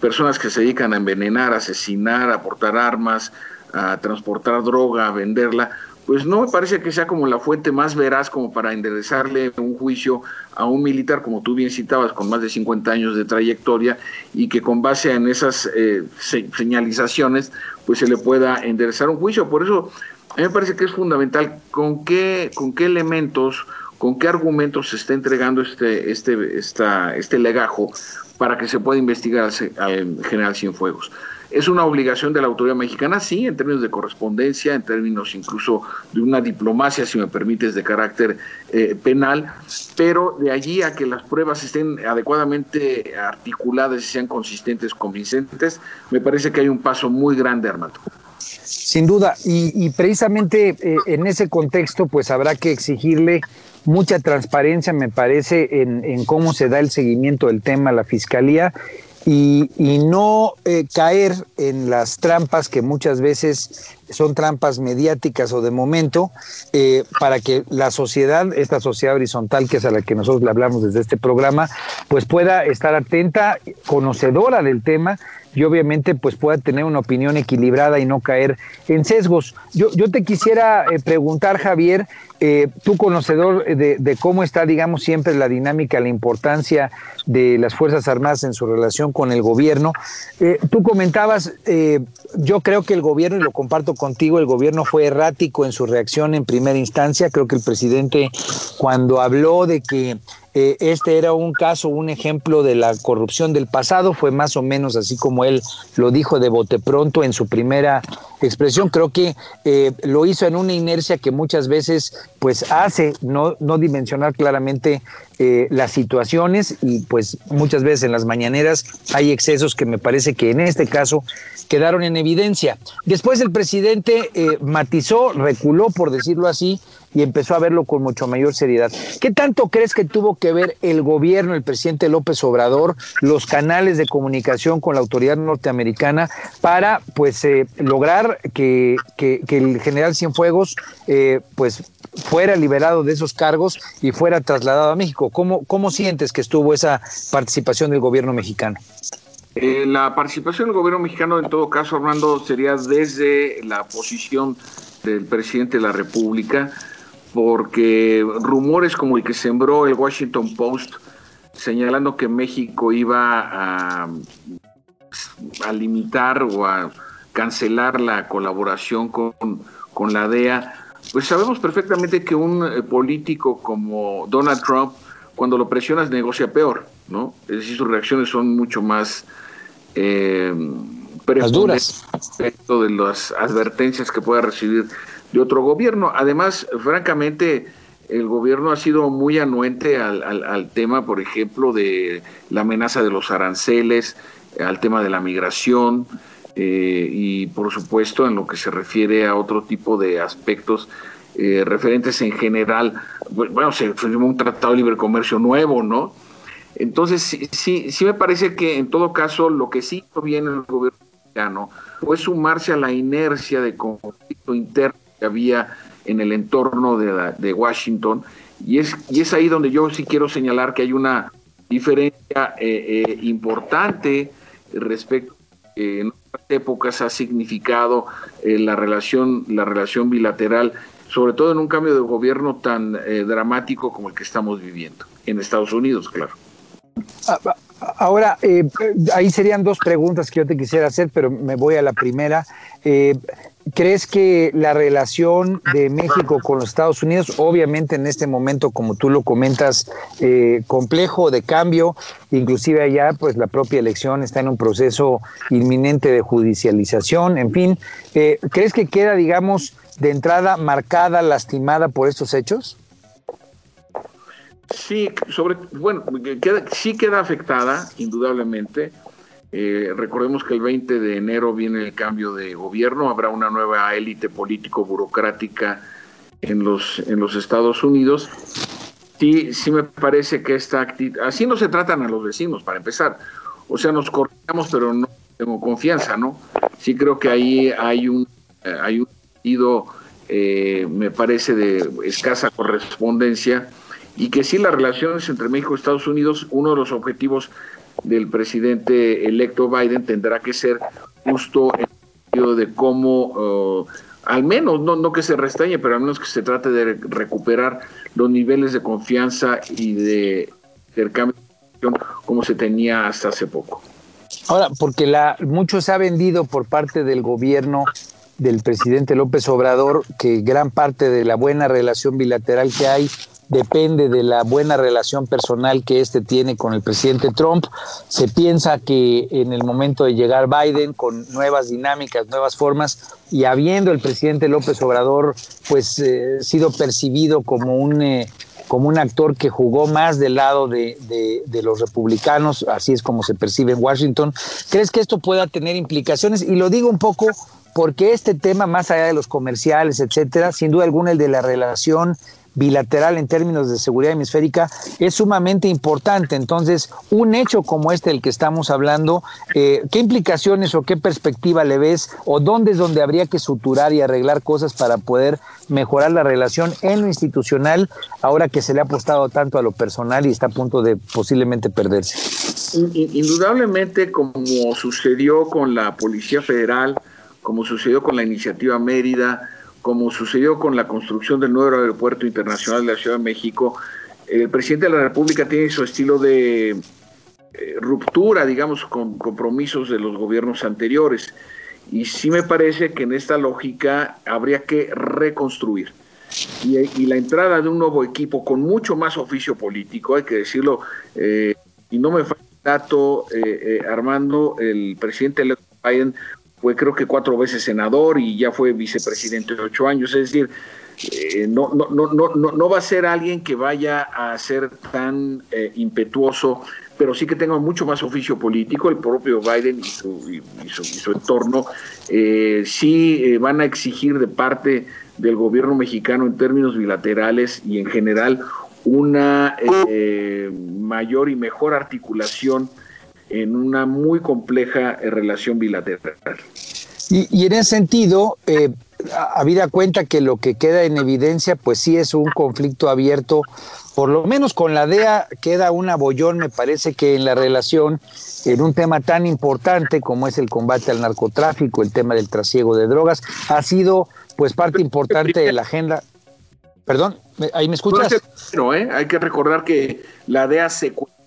personas que se dedican a envenenar, asesinar, a portar armas, a transportar droga, a venderla, pues no me parece que sea como la fuente más veraz como para enderezarle un juicio a un militar, como tú bien citabas, con más de 50 años de trayectoria y que con base en esas eh, señalizaciones, pues se le pueda enderezar un juicio. Por eso, a mí me parece que es fundamental con qué, con qué elementos, con qué argumentos se está entregando este, este, esta, este legajo para que se pueda investigar al general Cienfuegos. Es una obligación de la autoridad mexicana, sí, en términos de correspondencia, en términos incluso de una diplomacia, si me permites, de carácter eh, penal, pero de allí a que las pruebas estén adecuadamente articuladas y sean consistentes, convincentes, me parece que hay un paso muy grande, Armando. Sin duda, y, precisamente eh, en ese contexto, pues habrá que exigirle mucha transparencia, me parece, en, en, cómo se da el seguimiento del tema a la Fiscalía y, no eh, caer en las trampas que muchas veces son trampas mediáticas o de momento, eh, para que la sociedad, esta sociedad horizontal que es a la que nosotros le hablamos desde este programa, pues pueda estar atenta, conocedora del tema y obviamente pues pueda tener una opinión equilibrada y no caer en sesgos. Yo, yo te quisiera eh, preguntar, Javier, eh, tú conocedor de, cómo está, digamos, siempre la dinámica, la importancia de las Fuerzas Armadas en su relación con el gobierno, eh, tú comentabas, yo creo que el gobierno, y lo comparto contigo, el gobierno fue errático en su reacción en primera instancia, creo que el presidente cuando habló de que eh, este era un caso, un ejemplo de la corrupción del pasado, fue más o menos así como él lo dijo de bote pronto en su primera expresión. Creo que eh, lo hizo en una inercia que muchas veces pues hace no, no dimensionar claramente eh, las situaciones y pues muchas veces en las mañaneras hay excesos que me parece que en este caso quedaron en evidencia. Después el presidente matizó, reculó por decirlo así, y empezó a verlo con mucho mayor seriedad. ¿Qué tanto crees que tuvo que ver el gobierno, el presidente López Obrador, los canales de comunicación con la autoridad norteamericana para pues eh, lograr que, el general Cienfuegos eh, pues fuera liberado de esos cargos y fuera trasladado a México? ¿Cómo, cómo sientes que estuvo esa participación del gobierno mexicano? Eh, la participación del gobierno mexicano, en todo caso, Armando, sería desde la posición del presidente de la República, porque rumores como el que sembró el Washington Post señalando que México iba a, a limitar o a cancelar la colaboración con, con la DEA, pues sabemos perfectamente que un eh, político como Donald Trump, cuando lo presionas, negocia peor, ¿no? Es decir, sus reacciones son mucho más eh, duras respecto de las advertencias que pueda recibir de otro gobierno. Además, francamente, el gobierno ha sido muy anuente al, al, tema, por ejemplo, de la amenaza de los aranceles, al tema de la migración eh, y, por supuesto, en lo que se refiere a otro tipo de aspectos eh, referentes en general. Bueno, se firmó un tratado de libre comercio nuevo, ¿no? Entonces, sí, sí, sí me parece que en todo caso lo que sí hizo bien el gobierno mexicano fue sumarse a la inercia de conflicto interno había en el entorno de, de Washington. Y es, y es ahí donde yo sí quiero señalar que hay una diferencia eh, eh, importante respecto que otras épocas ha significado eh, la relación la relación bilateral sobre todo en un cambio de gobierno tan dramático como el que estamos viviendo en Estados Unidos claro. Ah, ah, ahora ahí serían dos preguntas que yo te quisiera hacer pero me voy a la primera ¿Crees que la relación de México con los Estados Unidos, obviamente en este momento, como tú lo comentas, eh, complejo de cambio, inclusive allá, pues la propia elección está en un proceso inminente de judicialización, en fin, eh, ¿crees que queda, digamos, de entrada marcada, lastimada por estos hechos? Sí, sobre, bueno, queda, sí queda afectada, indudablemente. Eh, recordemos que el 20 de enero viene el cambio de gobierno, habrá una nueva élite político-burocrática en los, en los Estados Unidos. Sí, sí me parece que esta actitud, así no se tratan a los vecinos, para empezar. O sea, nos cortamos, pero no tengo confianza, ¿no? Sí creo que ahí hay un, eh, hay un sentido, eh, me parece, de escasa correspondencia y que sí las relaciones entre México y Estados Unidos, uno de los objetivos del presidente electo Biden tendrá que ser justo en el sentido de cómo, al menos, no, no que se restañe, pero al menos que se trate de recuperar los niveles de confianza y de intercambio como se tenía hasta hace poco. Ahora, porque la, mucho se ha vendido por parte del gobierno del presidente López Obrador que gran parte de la buena relación bilateral que hay depende de la buena relación personal que éste tiene con el presidente Trump. Se piensa que en el momento de llegar Biden con nuevas dinámicas, nuevas formas, y habiendo el presidente López Obrador pues eh, sido percibido como un eh, como un actor que jugó más del lado de, de, los republicanos, así es como se percibe en Washington. ¿Crees que esto pueda tener implicaciones? Y lo digo un poco porque este tema, más allá de los comerciales, etcétera, sin duda alguna el de la relación bilateral en términos de seguridad hemisférica es sumamente importante. Entonces, un hecho como este del que estamos hablando, eh, ¿qué implicaciones o qué perspectiva le ves o dónde es donde habría que suturar y arreglar cosas para poder mejorar la relación en lo institucional ahora que se le ha apostado tanto a lo personal y está a punto de posiblemente perderse? Indudablemente, como sucedió con la Policía Federal, como sucedió con la iniciativa Mérida, como sucedió con la construcción del nuevo aeropuerto internacional de la Ciudad de México, el presidente de la República tiene su estilo de eh, ruptura, digamos, con compromisos de los gobiernos anteriores. Y sí me parece que en esta lógica habría que reconstruir. Y, la entrada de un nuevo equipo con mucho más oficio político, hay que decirlo, eh, y no me falta dato, eh, Armando, el presidente Biden fue creo que cuatro veces senador y ya fue vicepresidente de ocho años, es decir, eh, no, no, no, no, no va a ser alguien que vaya a ser tan eh, impetuoso, pero sí que tenga mucho más oficio político, el propio Biden y su, y, su, entorno, eh, sí van a exigir de parte del gobierno mexicano en términos bilaterales y en general una mayor y mejor articulación en una muy compleja eh, relación bilateral. Y, en ese sentido, eh, habida cuenta que lo que queda en evidencia, pues sí es un conflicto abierto, por lo menos con la DEA queda un abollón, me parece que en la relación, en un tema tan importante como es el combate al narcotráfico, el tema del trasiego de drogas, ha sido pues parte importante de la agenda. Perdón, ¿ahí me escuchas? No, ¿eh? Hay que recordar que la DEA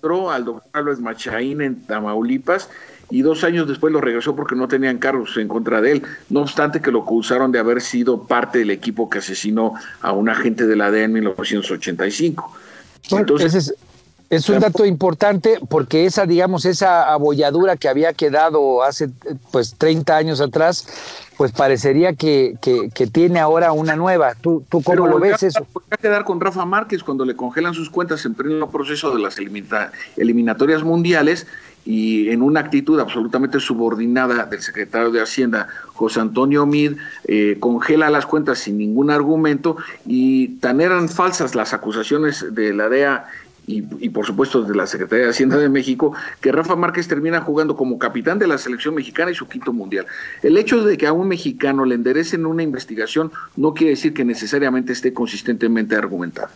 al doctor Álvarez Machaín en Tamaulipas y dos años después lo regresó porque no tenían cargos en contra de él, no obstante que lo acusaron de haber sido parte del equipo que asesinó a un agente de la DEA en 1985. Entonces, es, un dato importante porque esa, digamos, esa abolladura que había quedado hace pues 30 años atrás, pues parecería que, que, tiene ahora una nueva. ¿Tú, tú cómo lo ves eso? A quedar con Rafa Márquez cuando le congelan sus cuentas en pleno proceso de las eliminatorias mundiales y en una actitud absolutamente subordinada del secretario de Hacienda, José Antonio Mid, eh, congela las cuentas sin ningún argumento y tan eran falsas las acusaciones de la DEA y, por supuesto de la Secretaría de Hacienda de México, que Rafa Márquez termina jugando como capitán de la selección mexicana y su quinto mundial. El hecho de que a un mexicano le enderecen una investigación no quiere decir que necesariamente esté consistentemente argumentada.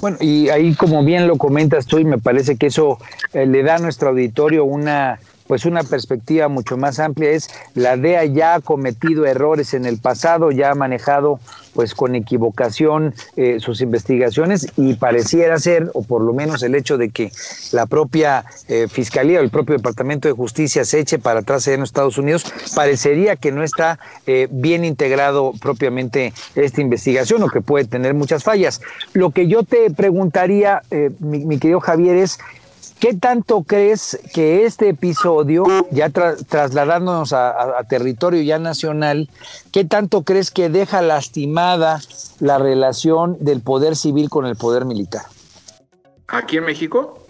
Bueno, y ahí como bien lo comentas tú, y me parece que eso eh, le da a nuestro auditorio una pues una perspectiva mucho más amplia es la DEA ya ha cometido errores en el pasado, ya ha manejado pues con equivocación eh, sus investigaciones y pareciera ser, o por lo menos el hecho de que la propia eh, Fiscalía o el propio Departamento de Justicia se eche para atrás en los Estados Unidos, parecería que no está eh, bien integrado propiamente esta investigación o que puede tener muchas fallas. Lo que yo te preguntaría, mi, mi querido Javier, es ¿Qué tanto crees que este episodio, ya trasladándonos a, territorio ya nacional, qué tanto crees que deja lastimada la relación del poder civil con el poder militar? ¿Aquí en México?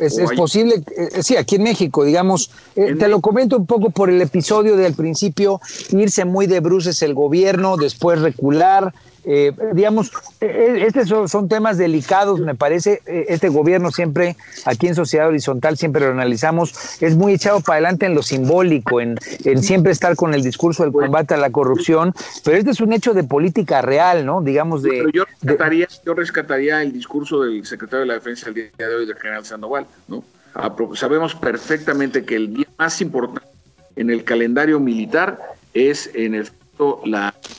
Es, posible, eh, sí, aquí en México, digamos, eh, te lo comento un poco por el episodio del principio, irse muy de bruces el gobierno, después recular, eh, digamos, eh, estos son, temas delicados, me parece. Eh, este gobierno siempre, aquí en Sociedad Horizontal, siempre lo analizamos, es muy echado para adelante en lo simbólico, en, siempre estar con el discurso del combate a la corrupción, pero este es un hecho de política real, ¿no? Digamos de... yo rescataría, yo rescataría el discurso del secretario de la Defensa el día de hoy, del general Sandoval, ¿no? Sabemos perfectamente que el día más importante en el calendario militar es en el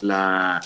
eh,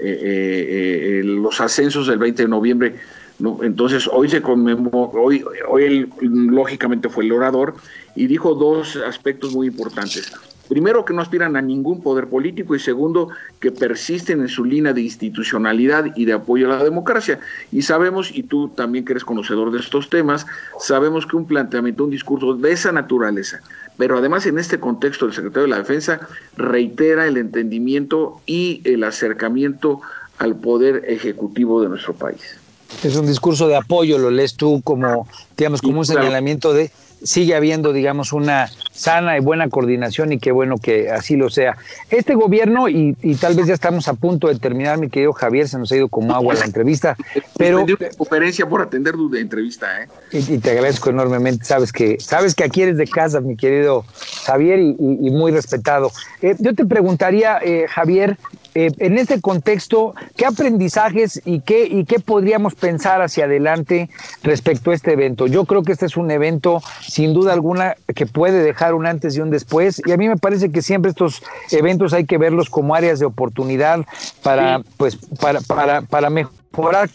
eh, eh, los ascensos del 20 de noviembre. ¿no? Entonces, hoy se conmemoró, hoy, hoy él lógicamente fue el orador y dijo dos aspectos muy importantes. Primero, que no aspiran a ningún poder político y segundo, que persisten en su línea de institucionalidad y de apoyo a la democracia. Y sabemos, y tú también que eres conocedor de estos temas, sabemos que un planteamiento, un discurso de esa naturaleza, pero además en este contexto el secretario de la Defensa reitera el entendimiento y el acercamiento al poder ejecutivo de nuestro país. Es un discurso de apoyo, lo lees tú como, digamos, como un señalamiento de sigue habiendo, digamos, una sana y buena coordinación y qué bueno que así lo sea. Este gobierno, y, tal vez ya estamos a punto de terminar, mi querido Javier, se nos ha ido como agua la entrevista, pero... conferencia por atender tu entrevista, ¿eh? Y, te agradezco enormemente, sabes que, sabes que aquí eres de casa, mi querido Javier, y, muy respetado. Eh, yo te preguntaría, eh, Javier, eh, en este contexto, ¿qué aprendizajes y qué, y qué podríamos pensar hacia adelante respecto a este evento? Yo creo que este es un evento, sin duda alguna, que puede dejar un antes y un después. Y a mí me parece que siempre estos eventos hay que verlos como áreas de oportunidad para, pues, para, para, para mejorar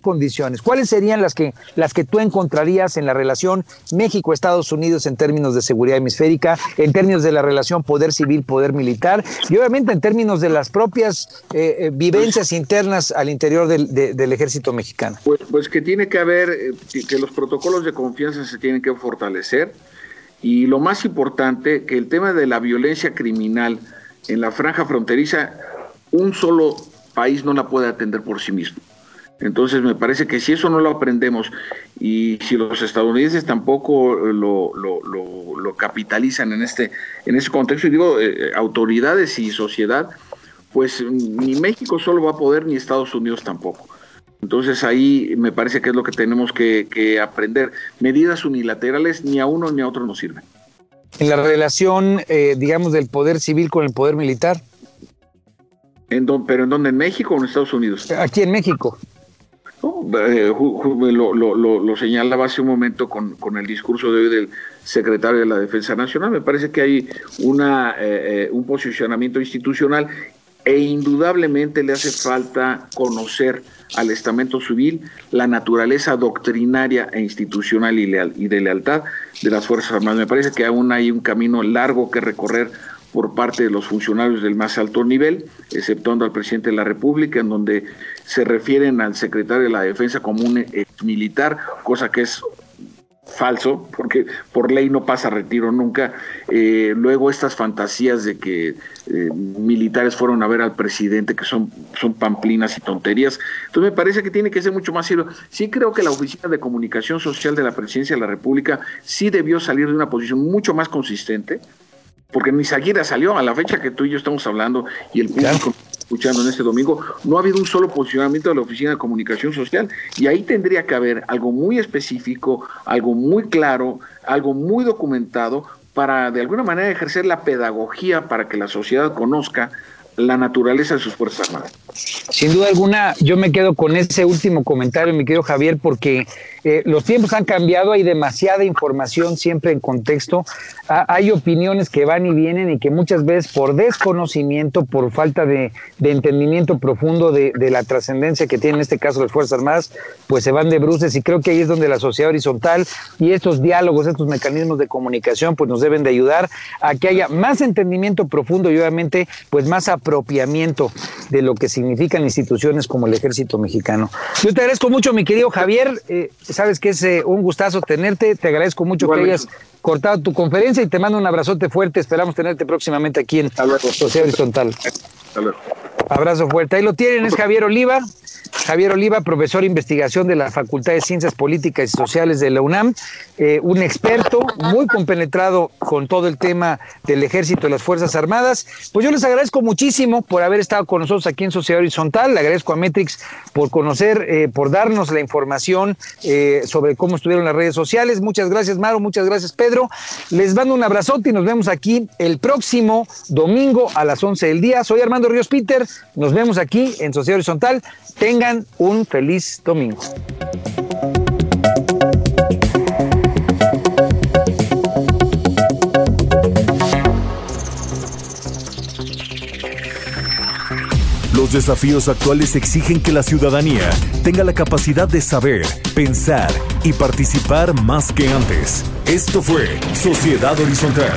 condiciones? ¿Cuáles serían las que, las que tú encontrarías en la relación México-Estados Unidos en términos de seguridad hemisférica, en términos de la relación poder civil, poder militar y obviamente en términos de las propias eh, eh, vivencias internas al interior del, del, ejército mexicano? Pues, pues que tiene que haber, eh, que los protocolos de confianza se tienen que fortalecer y lo más importante, que el tema de la violencia criminal en la franja fronteriza, un solo país no la puede atender por sí mismo. Entonces me parece que si eso no lo aprendemos y si los estadounidenses tampoco lo, lo, capitalizan en este, en ese contexto, y digo, eh, autoridades y sociedad, pues ni México solo va a poder ni Estados Unidos tampoco. Entonces ahí me parece que es lo que tenemos que, aprender. Medidas unilaterales ni a uno ni a otro nos sirven. En la relación, eh, digamos, del poder civil con el poder militar. ¿En ¿Pero en dónde? ¿En México o en Estados Unidos? Aquí en México. Eh, lo, lo, señalaba hace un momento con, el discurso de hoy del secretario de la Defensa Nacional. Me parece que hay una, eh, eh, un posicionamiento institucional e indudablemente le hace falta conocer al estamento civil la naturaleza doctrinaria e institucional y, leal, y de lealtad de las Fuerzas Armadas. Me parece que aún hay un camino largo que recorrer por parte de los funcionarios del más alto nivel, exceptuando al presidente de la República, en donde se refieren al secretario de la Defensa como un militar, cosa que es falso, porque por ley no pasa retiro nunca. Eh, luego estas fantasías de que eh, militares fueron a ver al presidente, que son, son pamplinas y tonterías. Entonces me parece que tiene que ser mucho más serio. Sí creo que la Oficina de Comunicación Social de la Presidencia de la República sí debió salir de una posición mucho más consistente, porque ni siquiera salió a la fecha que tú y yo estamos hablando y el público escuchando en este domingo, no ha habido un solo posicionamiento de la Oficina de Comunicación Social y ahí tendría que haber algo muy específico, algo muy claro, algo muy documentado para de alguna manera ejercer la pedagogía para que la sociedad conozca la naturaleza de sus Fuerzas Armadas. Sin duda alguna, yo me quedo con ese último comentario, mi querido Javier, porque eh, los tiempos han cambiado, hay demasiada información siempre en contexto, hay opiniones que van y vienen y que muchas veces por desconocimiento, por falta de, entendimiento profundo de, la trascendencia que tienen en este caso las Fuerzas Armadas, pues se van de bruces y creo que ahí es donde la sociedad horizontal y estos diálogos, estos mecanismos de comunicación, pues nos deben de ayudar a que haya más entendimiento profundo y obviamente pues más apropiamiento de lo que significan instituciones como el ejército mexicano. Yo te agradezco mucho, mi querido Javier, eh, sabes que es eh, un gustazo tenerte, te agradezco mucho que hayas cortado tu conferencia y te mando un abrazote fuerte, esperamos tenerte próximamente aquí en Sociedad Horizontal. Abrazo fuerte. Ahí lo tienen, es Javier Oliva. Javier Oliva, profesor de investigación de la Facultad de Ciencias Políticas y Sociales de la UNAM, eh, un experto muy compenetrado con todo el tema del ejército y las Fuerzas Armadas. Pues yo les agradezco muchísimo por haber estado con nosotros aquí en Sociedad Horizontal, le agradezco a Metrix por conocer, eh, por darnos la información eh, sobre cómo estuvieron las redes sociales. Muchas gracias, Maro, muchas gracias, Pedro. Les mando un abrazote y nos vemos aquí el próximo domingo a las 11 del día. Soy Armando Ríos Peter, nos vemos aquí en Sociedad Horizontal. Tengan un feliz domingo. Los desafíos actuales exigen que la ciudadanía tenga la capacidad de saber, pensar y participar más que antes. Esto fue Sociedad Horizontal